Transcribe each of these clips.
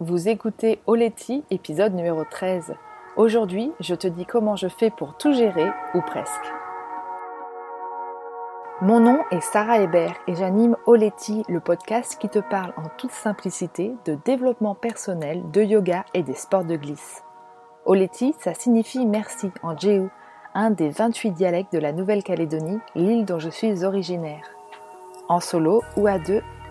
Vous écoutez Oleti, épisode numéro 13. Aujourd'hui, je te dis comment je fais pour tout gérer, ou presque. Mon nom est Sarah Hébert et j'anime Oleti, le podcast qui te parle en toute simplicité de développement personnel, de yoga et des sports de glisse. Oleti, ça signifie merci en Jéhu, un des 28 dialectes de la Nouvelle-Calédonie, l'île dont je suis originaire. En solo ou à deux,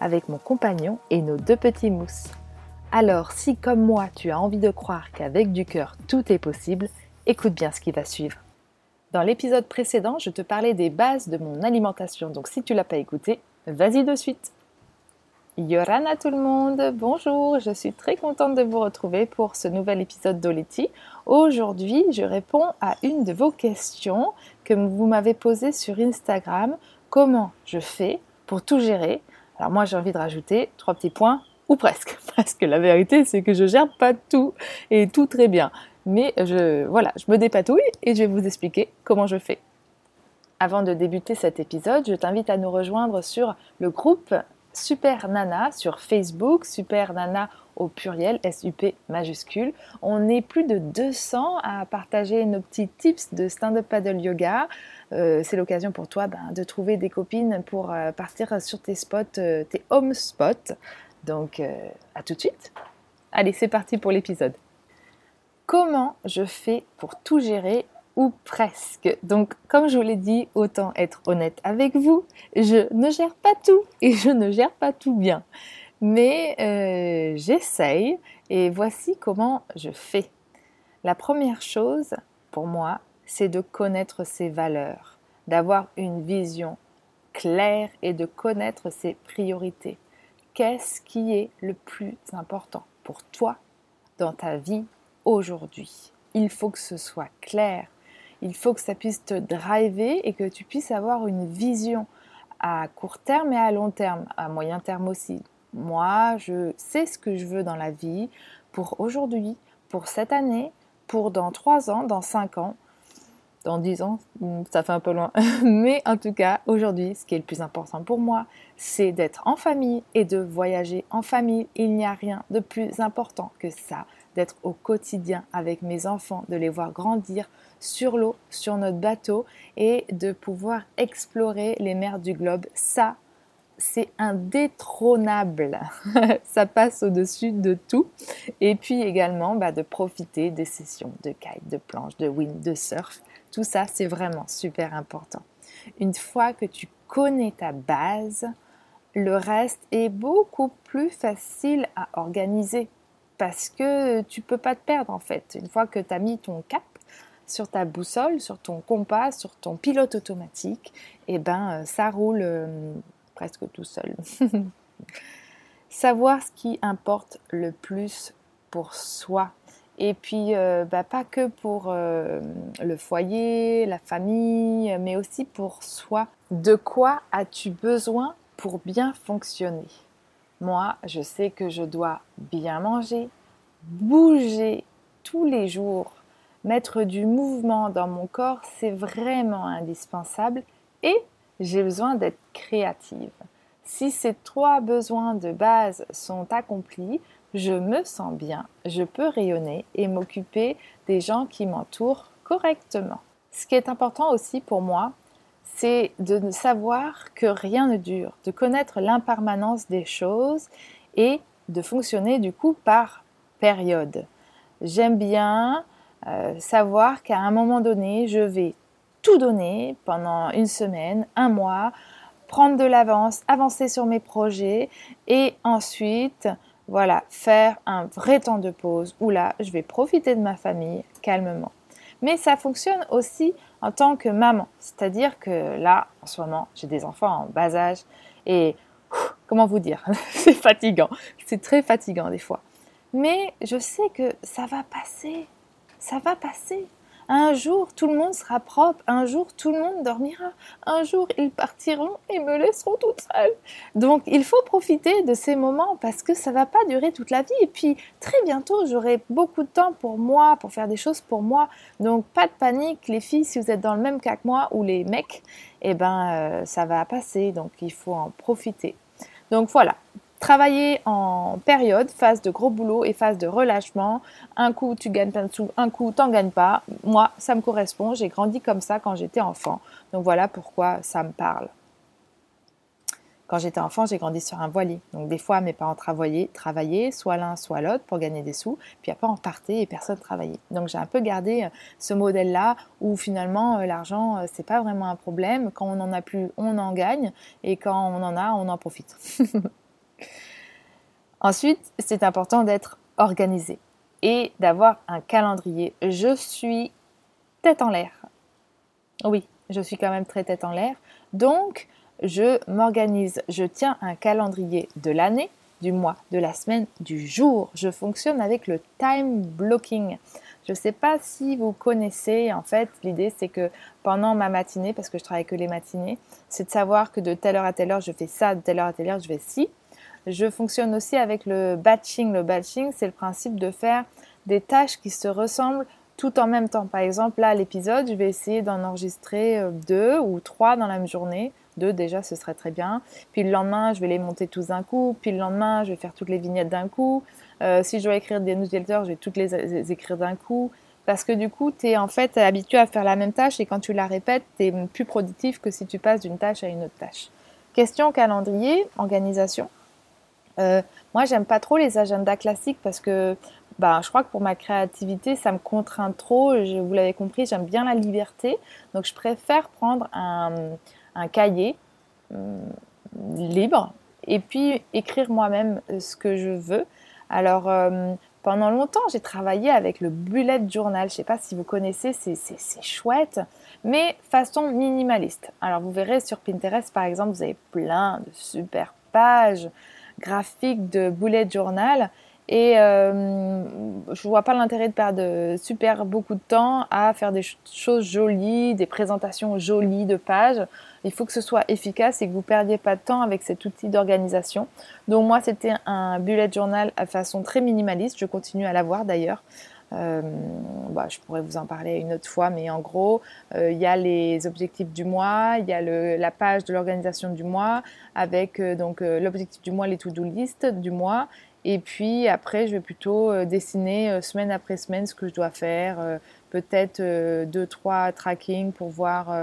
avec mon compagnon et nos deux petits mousses. Alors si comme moi tu as envie de croire qu'avec du cœur tout est possible, écoute bien ce qui va suivre. Dans l'épisode précédent, je te parlais des bases de mon alimentation, donc si tu l'as pas écouté, vas-y de suite. Yorana tout le monde, bonjour, je suis très contente de vous retrouver pour ce nouvel épisode d'Oleti. Aujourd'hui, je réponds à une de vos questions que vous m'avez posée sur Instagram. Comment je fais pour tout gérer alors moi j'ai envie de rajouter trois petits points, ou presque, parce que la vérité c'est que je gère pas tout et tout très bien. Mais je, voilà, je me dépatouille et je vais vous expliquer comment je fais. Avant de débuter cet épisode, je t'invite à nous rejoindre sur le groupe Super Nana sur Facebook, Super Nana au pluriel, SUP majuscule. On est plus de 200 à partager nos petits tips de stand-up paddle yoga. Euh, c'est l'occasion pour toi ben, de trouver des copines pour euh, partir sur tes spots, euh, tes home spots. Donc, à tout de suite. Allez, c'est parti pour l'épisode. Comment je fais pour tout gérer ou presque? Donc, comme je vous l'ai dit, autant être honnête avec vous, je ne gère pas tout et je ne gère pas tout bien. Mais euh, j'essaye et voici comment je fais. La première chose pour moi, c'est de connaître ses valeurs, d'avoir une vision claire et de connaître ses priorités. Qu'est-ce qui est le plus important pour toi dans ta vie aujourd'hui? Il faut que ce soit clair il faut que ça puisse te driver et que tu puisses avoir une vision à court terme et à long terme, à moyen terme aussi. Moi, je sais ce que je veux dans la vie pour aujourd'hui, pour cette année, pour dans trois ans, dans cinq ans, dans dix ans, hmm, ça fait un peu loin. Mais en tout cas, aujourd'hui, ce qui est le plus important pour moi, c'est d'être en famille et de voyager en famille. Il n'y a rien de plus important que ça, d'être au quotidien avec mes enfants, de les voir grandir, sur l'eau, sur notre bateau et de pouvoir explorer les mers du globe. Ça, c'est indétrônable. ça passe au-dessus de tout. Et puis également bah, de profiter des sessions de kite, de planche, de wind, de surf. Tout ça, c'est vraiment super important. Une fois que tu connais ta base, le reste est beaucoup plus facile à organiser parce que tu peux pas te perdre en fait. Une fois que tu as mis ton cap, sur ta boussole, sur ton compas, sur ton pilote automatique, et eh ben euh, ça roule euh, presque tout seul. Savoir ce qui importe le plus pour soi. Et puis, euh, bah, pas que pour le foyer, la famille, mais aussi pour soi. De quoi as-tu besoin pour bien fonctionner? Moi, je sais que je dois bien manger, bouger tous les jours mettre du mouvement dans mon corps, c'est vraiment indispensable et j'ai besoin d'être créative. Si ces trois besoins de base sont accomplis, je me sens bien, je peux rayonner et m'occuper des gens qui m'entourent correctement. Ce qui est important aussi pour moi, c'est de savoir que rien ne dure, de connaître l'impermanence des choses et de fonctionner du coup par période. J'aime bien euh, savoir qu'à un moment donné, je vais tout donner pendant une semaine, un mois, prendre de l'avance, avancer sur mes projets et ensuite, voilà, faire un vrai temps de pause où là, je vais profiter de ma famille calmement. Mais ça fonctionne aussi en tant que maman, c'est-à-dire que là, en ce moment, j'ai des enfants en bas âge et comment vous dire, c'est fatigant, c'est très fatigant des fois. mais je sais que ça va passer, ça va passer. Un jour, tout le monde sera propre. Un jour, tout le monde dormira. Un jour, ils partiront et me laisseront toute seule. Donc, il faut profiter de ces moments parce que ça va pas durer toute la vie. Et puis, très bientôt, j'aurai beaucoup de temps pour moi, pour faire des choses pour moi. Donc, pas de panique, les filles, si vous êtes dans le même cas que moi, ou les mecs, eh ben, euh, ça va passer. Donc, il faut en profiter. Donc, voilà travailler en période, phase de gros boulot et phase de relâchement. Un coup, tu gagnes plein de sous, un coup, t'en gagnes pas. Moi, ça me correspond. J'ai grandi comme ça quand j'étais enfant. Donc voilà pourquoi ça me parle. Quand j'étais enfant, j'ai grandi sur un voilier. Donc des fois, mes parents travaillaient, travaillaient soit l'un, soit l'autre pour gagner des sous. Puis après, on partait et personne travaillait. Donc j'ai un peu gardé euh, ce modèle-là où finalement, euh, l'argent, euh, c'est pas vraiment un problème. Quand on n'en a plus, on en gagne. Et quand on en a, on en profite. Ensuite, c'est important d'être organisé et d'avoir un calendrier. Je suis tête en l'air. Oui, je suis quand même très tête en l'air. Donc, je m'organise. Je tiens un calendrier de l'année, du mois, de la semaine, du jour. Je fonctionne avec le time blocking. Je ne sais pas si vous connaissez, en fait, l'idée c'est que pendant ma matinée, parce que je travaille que les matinées, c'est de savoir que de telle heure à telle heure je fais ça, de telle heure à telle heure je fais ci. Je fonctionne aussi avec le batching. Le batching, c'est le principe de faire des tâches qui se ressemblent tout en même temps. Par exemple, là, l'épisode, je vais essayer d'en enregistrer euh, deux ou trois dans la même journée. Deux déjà, ce serait très bien. Puis le lendemain, je vais les monter tous d'un coup. Puis le lendemain, je vais faire toutes les vignettes d'un coup. Euh, si je dois écrire des newsletters, je vais toutes les, écrire d'un coup. Parce que du coup, tu es en fait habitué à faire la même tâche et quand tu la répètes, tu es plus productif que si tu passes d'une tâche à une autre tâche. Question calendrier, organisation. Euh, moi, j'aime pas trop les agendas classiques parce que bah, je crois que pour ma créativité, ça me contraint trop. Vous l'avez compris, j'aime bien la liberté. Donc, je préfère prendre un, cahier hum, libre et puis écrire moi-même ce que je veux. Alors, hum, pendant longtemps, j'ai travaillé avec le bullet journal. Je ne sais pas si vous connaissez, c'est chouette, mais façon minimaliste. Alors, vous verrez sur Pinterest, par exemple, vous avez plein de super pages graphique de bullet journal. Et euh, je vois pas l'intérêt de perdre super beaucoup de temps à faire des choses jolies, des présentations jolies de pages. Il faut que ce soit efficace et que vous perdiez pas de temps avec cet outil d'organisation. Donc moi, c'était un bullet journal à façon très minimaliste. Je continue à l'avoir d'ailleurs. Euh, bah, je pourrais vous en parler une autre fois, mais en gros, euh, il y a les objectifs du mois, il y a le, la page de l'organisation du mois avec euh, donc l'objectif du mois, les to-do list du mois, et puis après, je vais plutôt dessiner semaine après semaine ce que je dois faire, peut-être deux trois tracking pour voir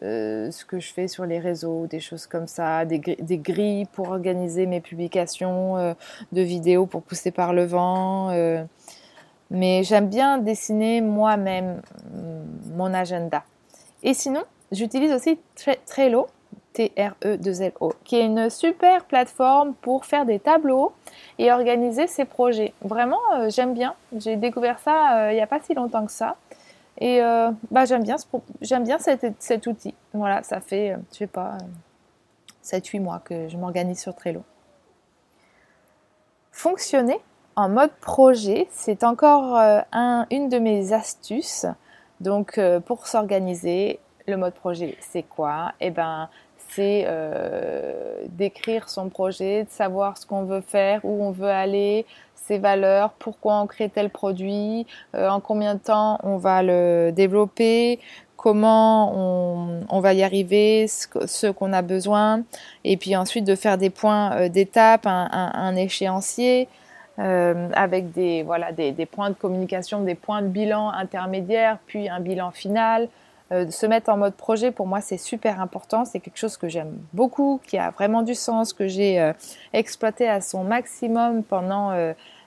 ce que je fais sur les réseaux, des choses comme ça, des, des grilles pour organiser mes publications de vidéos pour pousser par le vent. Mais j'aime bien dessiner moi-même mm, mon agenda. Et sinon, j'utilise aussi Trello, T-R-E-2-L-O, qui est une super plateforme pour faire des tableaux et organiser ses projets. Vraiment, euh, j'aime bien. J'ai découvert ça euh, il n'y a pas si longtemps que ça. Et euh, bah, j'aime bien, j'aime bien cet, cet, outil. Voilà, ça fait, je sais pas, 7-8 mois que je m'organise sur Trello. Fonctionner en mode projet, c'est encore euh, une de mes astuces. Donc euh, pour s'organiser, le mode projet, c'est quoi? Eh ben, c'est euh, d'écrire son projet, de savoir ce qu'on veut faire, où on veut aller, ses valeurs, pourquoi on crée tel produit, en combien de temps on va le développer, comment on, va y arriver, ce, qu'on a besoin, et puis ensuite de faire des points d'étape, un, échéancier, euh, avec des, voilà, des, des, points de communication, des points de bilan intermédiaires, puis un bilan final. Euh, se mettre en mode projet, pour moi, c'est super important. C'est quelque chose que j'aime beaucoup, qui a vraiment du sens, que j'ai euh, exploité à son maximum pendant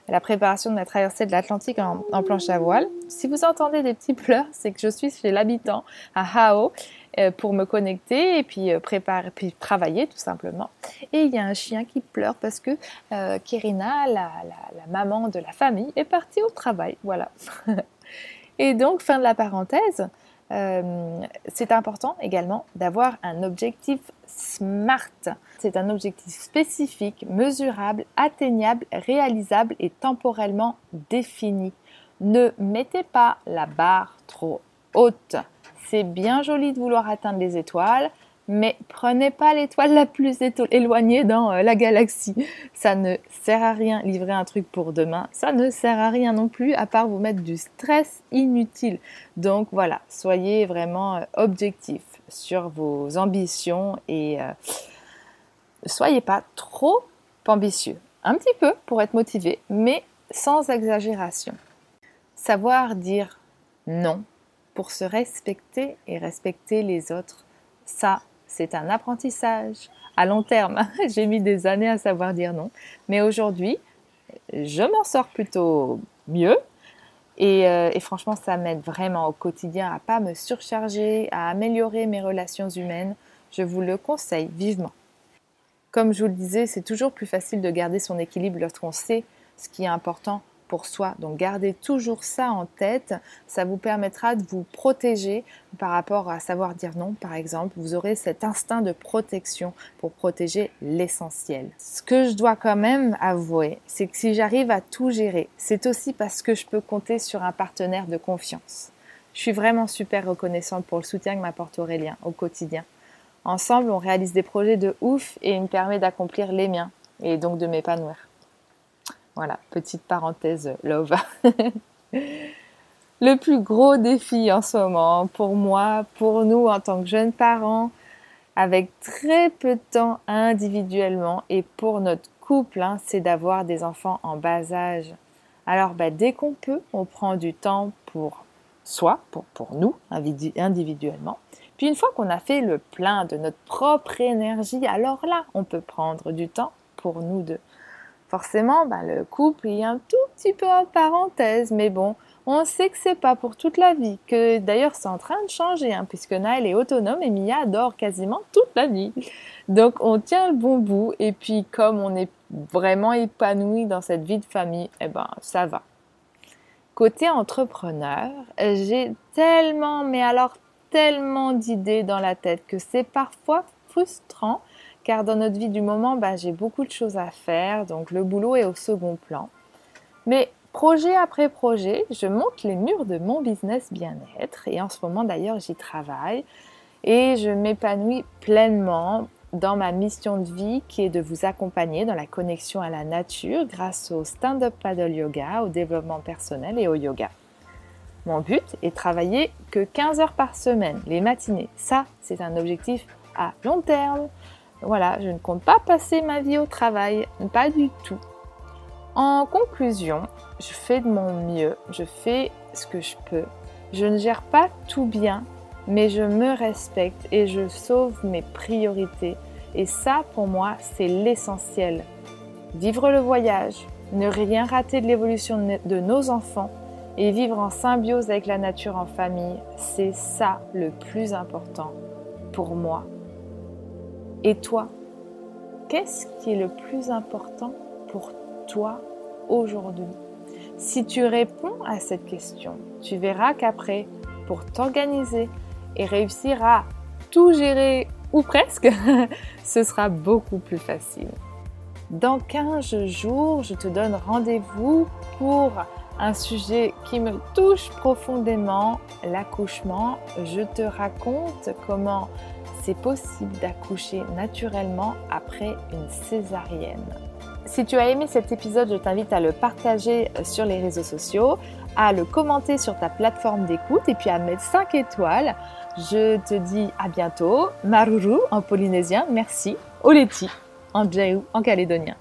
la préparation de la traversée de l'Atlantique en, en, planche à voile. Si vous entendez des petits pleurs, c'est que je suis chez l'habitant à Hao euh, pour me connecter et puis euh, préparer, puis travailler tout simplement. Et il y a un chien qui pleure parce que euh, Kirina, la, la, maman de la famille, est partie au travail. Voilà. et donc, fin de la parenthèse. Euh, c'est important également d'avoir un objectif SMART. C'est un objectif spécifique, mesurable, atteignable, réalisable et temporellement défini. Ne mettez pas la barre trop haute. C'est bien joli de vouloir atteindre les étoiles, mais prenez pas l'étoile la plus éloignée dans euh, la galaxie. Ça ne sert à rien livrer un truc pour demain. Ça ne sert à rien non plus à part vous mettre du stress inutile. Donc voilà, soyez vraiment euh, objectif sur vos ambitions et euh, soyez pas trop ambitieux. Un petit peu pour être motivé, mais sans exagération. Savoir dire non pour se respecter et respecter les autres, ça, c'est un apprentissage à long terme. J'ai mis des années à savoir dire non, mais aujourd'hui, je m'en sors plutôt mieux. Et, euh, et franchement, ça m'aide vraiment au quotidien à pas me surcharger, à améliorer mes relations humaines. Je vous le conseille vivement. Comme je vous le disais, c'est toujours plus facile de garder son équilibre lorsqu'on sait ce qui est important pour soi. Donc gardez toujours ça en tête. Ça vous permettra de vous protéger par rapport à savoir dire non, par exemple. Vous aurez cet instinct de protection pour protéger l'essentiel. Ce que je dois quand même avouer, c'est que si j'arrive à tout gérer, c'est aussi parce que je peux compter sur un partenaire de confiance. Je suis vraiment super reconnaissante pour le soutien que m'apporte Aurélien au quotidien. Ensemble, on réalise des projets de ouf et il me permet d'accomplir les miens et donc de m'épanouir. Voilà, petite parenthèse love. le plus gros défi en ce moment pour moi, pour nous en tant que jeunes parents, avec très peu de temps individuellement et pour notre couple, hein, c'est d'avoir des enfants en bas âge. Alors bah, dès qu'on peut, on prend du temps pour soi, pour, pour nous individuellement. Puis une fois qu'on a fait le plein de notre propre énergie, alors là, on peut prendre du temps pour nous deux forcément, bah, le couple est un tout petit peu en parenthèse, mais bon, on sait que c'est pas pour toute la vie, que d'ailleurs c'est en train de changer, hein, puisque Naël est autonome et Mia dort quasiment toute la vie. Donc on tient le bon bout, et puis comme on est vraiment épanoui dans cette vie de famille, eh ben ça va. Côté entrepreneur, j'ai tellement, mais alors tellement d'idées dans la tête que c'est parfois frustrant car dans notre vie du moment, bah, j'ai beaucoup de choses à faire, donc le boulot est au second plan. Mais projet après projet, je monte les murs de mon business bien-être, et en ce moment d'ailleurs j'y travaille, et je m'épanouis pleinement dans ma mission de vie qui est de vous accompagner dans la connexion à la nature grâce au stand-up paddle yoga, au développement personnel et au yoga. Mon but est de travailler que 15 heures par semaine, les matinées. Ça, c'est un objectif à long terme. Voilà, je ne compte pas passer ma vie au travail, pas du tout. En conclusion, je fais de mon mieux, je fais ce que je peux. Je ne gère pas tout bien, mais je me respecte et je sauve mes priorités. Et ça, pour moi, c'est l'essentiel. Vivre le voyage, ne rien rater de l'évolution de nos enfants et vivre en symbiose avec la nature en famille, c'est ça le plus important pour moi. Et toi, qu'est-ce qui est le plus important pour toi aujourd'hui? Si tu réponds à cette question, tu verras qu'après, pour t'organiser et réussir à tout gérer ou presque, ce sera beaucoup plus facile. Dans 15 jours, je te donne rendez-vous pour un sujet qui me touche profondément, l'accouchement. Je te raconte comment c'est possible d'accoucher naturellement après une césarienne. Si tu as aimé cet épisode, je t'invite à le partager euh, sur les réseaux sociaux, à le commenter sur ta plateforme d'écoute et puis à mettre 5 étoiles. Je te dis à bientôt. Maruru en polynésien, merci. Oleti en djaou en calédonien.